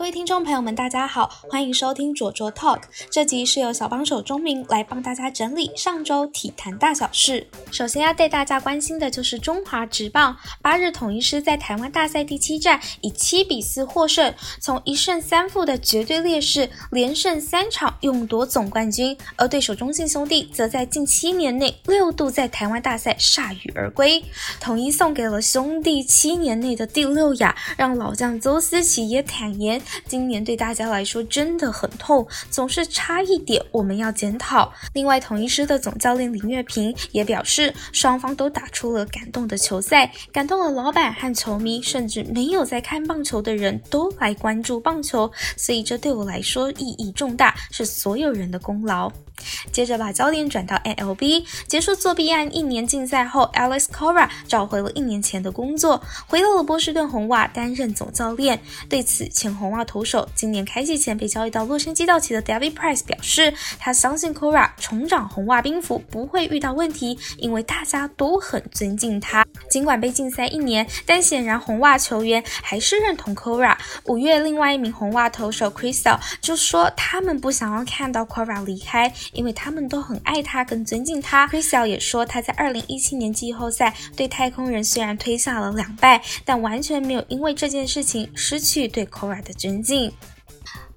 各位听众朋友们，大家好，欢迎收听卓卓 Talk。这集是由小帮手钟明来帮大家整理上周体坛大小事。首先要带大家关心的就是中华职棒八日统一师在台湾大赛第七战以七比四获胜，从一胜三负的绝对劣势连胜三场，勇夺总冠军。而对手中信兄弟则在近七年内六度在台湾大赛铩羽而归，统一送给了兄弟七年内的第六亚，让老将邹思齐也坦言。今年对大家来说真的很痛，总是差一点，我们要检讨。另外，同一师的总教练林月平也表示，双方都打出了感动的球赛，感动了老板和球迷，甚至没有在看棒球的人都来关注棒球，所以这对我来说意义重大，是所有人的功劳。接着把焦点转到 MLB，结束作弊案一年禁赛后，Alex Cora 找回了一年前的工作，回到了波士顿红袜担任总教练。对此，前红袜投手今年开季前被交易到洛杉矶道奇的 David Price 表示，他相信 Cora 重掌红袜兵符不会遇到问题，因为大家都很尊敬他。尽管被禁赛一年，但显然红袜球员还是认同 Cora。五月，另外一名红袜投手 Crystal 就说，他们不想要看到 Cora 离开。因为他们都很爱他，更尊敬他。Chris 也说，他在二零一七年季后赛对太空人虽然推下了两败，但完全没有因为这件事情失去对 Cora 的尊敬。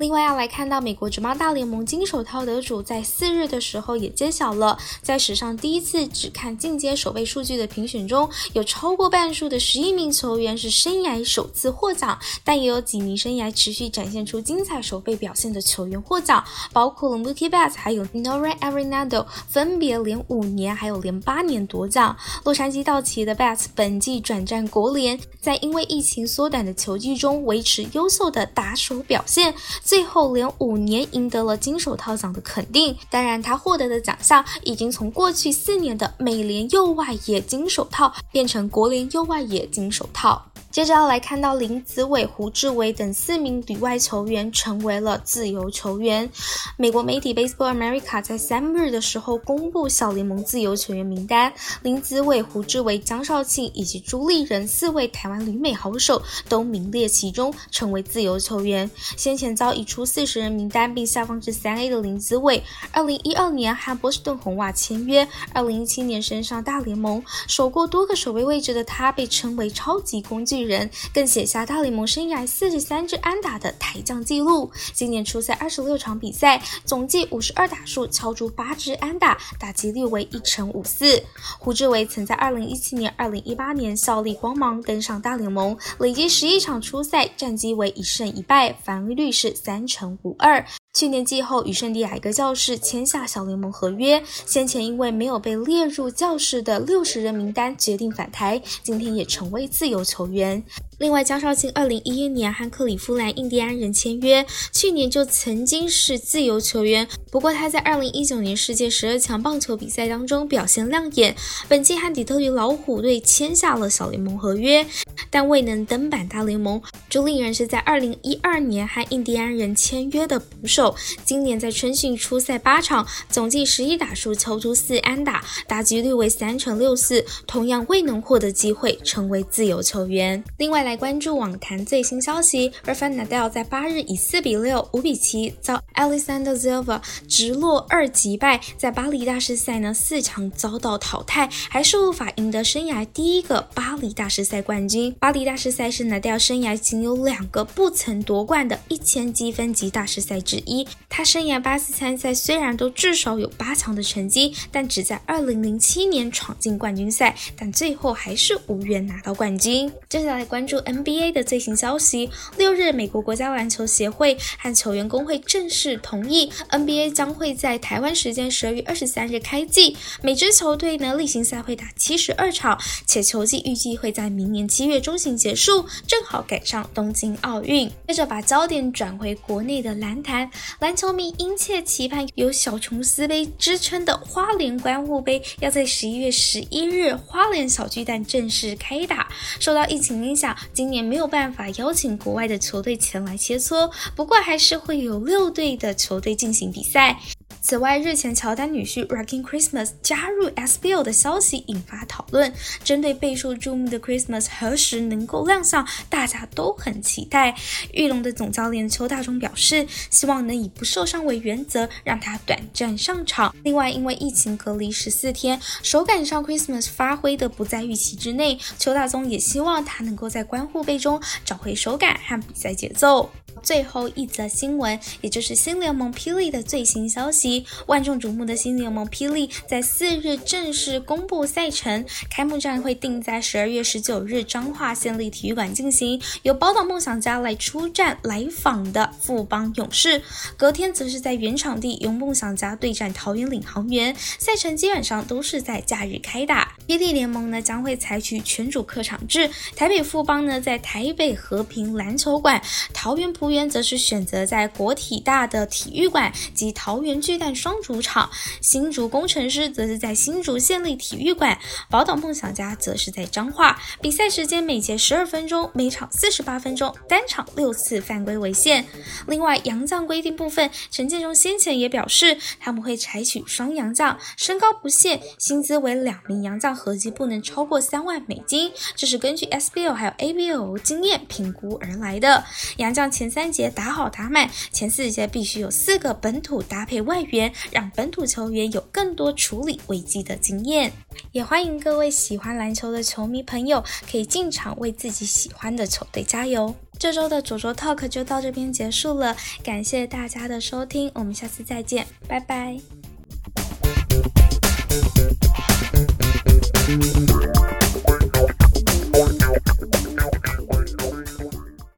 另外要来看到美国职棒大联盟金手套得主在四日的时候也揭晓了，在史上第一次只看进阶守备数据的评选中，有超过半数的十一名球员是生涯首次获奖，但也有几名生涯持续展现出精彩守备表现的球员获奖，包括了 Mookie Betts 还有 n o r a Arenado，分别连五年还有连八年夺奖。洛杉矶道奇的 Betts 本季转战国联，在因为疫情缩短的球季中维持优秀的打手表现。最后连五年赢得了金手套奖的肯定，当然他获得的奖项已经从过去四年的美联右外野金手套变成国联右外野金手套。接着要来看到林子伟、胡志伟等四名旅外球员成为了自由球员。美国媒体 Baseball America 在三日的时候公布小联盟自由球员名单，林子伟、胡志伟、江少庆以及朱立仁四位台湾旅美好手都名列其中，成为自由球员。先前遭移出四十人名单并下放至三 A 的林子伟，二零一二年和波士顿红袜签约，二零一七年升上大联盟，守过多个守备位置的他被称为超级工具。人人更写下大联盟生涯四十三支安打的台将纪录。今年初赛二十六场比赛，总计五十二打数，敲出八支安打，打击率为一成五四。胡志伟曾在二零一七年、二零一八年效力光芒，登上大联盟，累积十一场初赛，战绩为一胜一败，防御率是三成五二。去年季后与圣地亚哥教士签下小联盟合约，先前因为没有被列入教士的六十人名单，决定返台，今天也成为自由球员。另外，江少庆二零一一年和克里夫兰印第安人签约，去年就曾经是自由球员。不过他在二零一九年世界十二强棒球比赛当中表现亮眼，本季和底特律老虎队签下了小联盟合约，但未能登板大联盟。朱令人是在二零一二年和印第安人签约的捕手，今年在春训出赛八场，总计十一打数，敲出四安打，打击率为三成六四，同样未能获得机会成为自由球员。另外来。来关注网坛最新消息，Rafael Nadal 在八日以四比六、五比七遭 Alexander Zverev 直落二击败，在巴黎大师赛呢四强遭到淘汰，还是无法赢得生涯第一个巴黎大师赛冠军。巴黎大师赛是 Nadal 生涯仅有两个不曾夺冠的一千积分级大师赛之一。他生涯八次参赛虽然都至少有八强的成绩，但只在二零零七年闯进冠军赛，但最后还是无缘拿到冠军。接下来关注。NBA 的最新消息：六日，美国国家篮球协会和球员工会正式同意，NBA 将会在台湾时间十二月二十三日开季。每支球队呢，例行赛会打七十二场，且球季预计会在明年七月中旬结束，正好赶上东京奥运。接着把焦点转回国内的篮坛，篮球迷殷切期盼有“小琼斯杯”之称的花莲观雾杯，要在十一月十一日花莲小巨蛋正式开打。受到疫情影响。今年没有办法邀请国外的球队前来切磋，不过还是会有六队的球队进行比赛。此外，日前乔丹女婿 Rocking Christmas 加入 SBL 的消息引发讨论。针对备受注目的 Christmas 何时能够亮相，大家都很期待。玉龙的总教练邱大中表示，希望能以不受伤为原则，让他短暂上场。另外，因为疫情隔离十四天，手感上 Christmas 发挥的不在预期之内，邱大宗也希望他能够在关护备中找回手感和比赛节奏。最后一则新闻，也就是新联盟霹雳的最新消息。万众瞩目的新联盟霹雳在四日正式公布赛程，开幕战会定在十二月十九日彰化县立体育馆进行，由宝岛梦想家来出战来访的富邦勇士。隔天则是在原场地由梦想家对战桃园领航员。赛程基本上都是在假日开打。霹雳联盟呢将会采取全主客场制，台北富邦呢在台北和平篮球馆，桃园浦原则是选择在国体大的体育馆及桃园巨蛋双主场，新竹工程师则是在新竹县立体育馆，宝岛梦想家则是在彰化。比赛时间每节十二分钟，每场四十八分钟，单场六次犯规为限。另外，洋将规定部分，陈建中先前也表示他们会采取双洋将，身高不限，薪资为两名洋将合计不能超过三万美金，这是根据 SBL 还有 ABL 经验评估而来的。洋将前三三节打好打满，前四节必须有四个本土搭配外援，让本土球员有更多处理危机的经验。也欢迎各位喜欢篮球的球迷朋友可以进场为自己喜欢的球队加油。这周的左左 Talk 就到这边结束了，感谢大家的收听，我们下次再见，拜拜。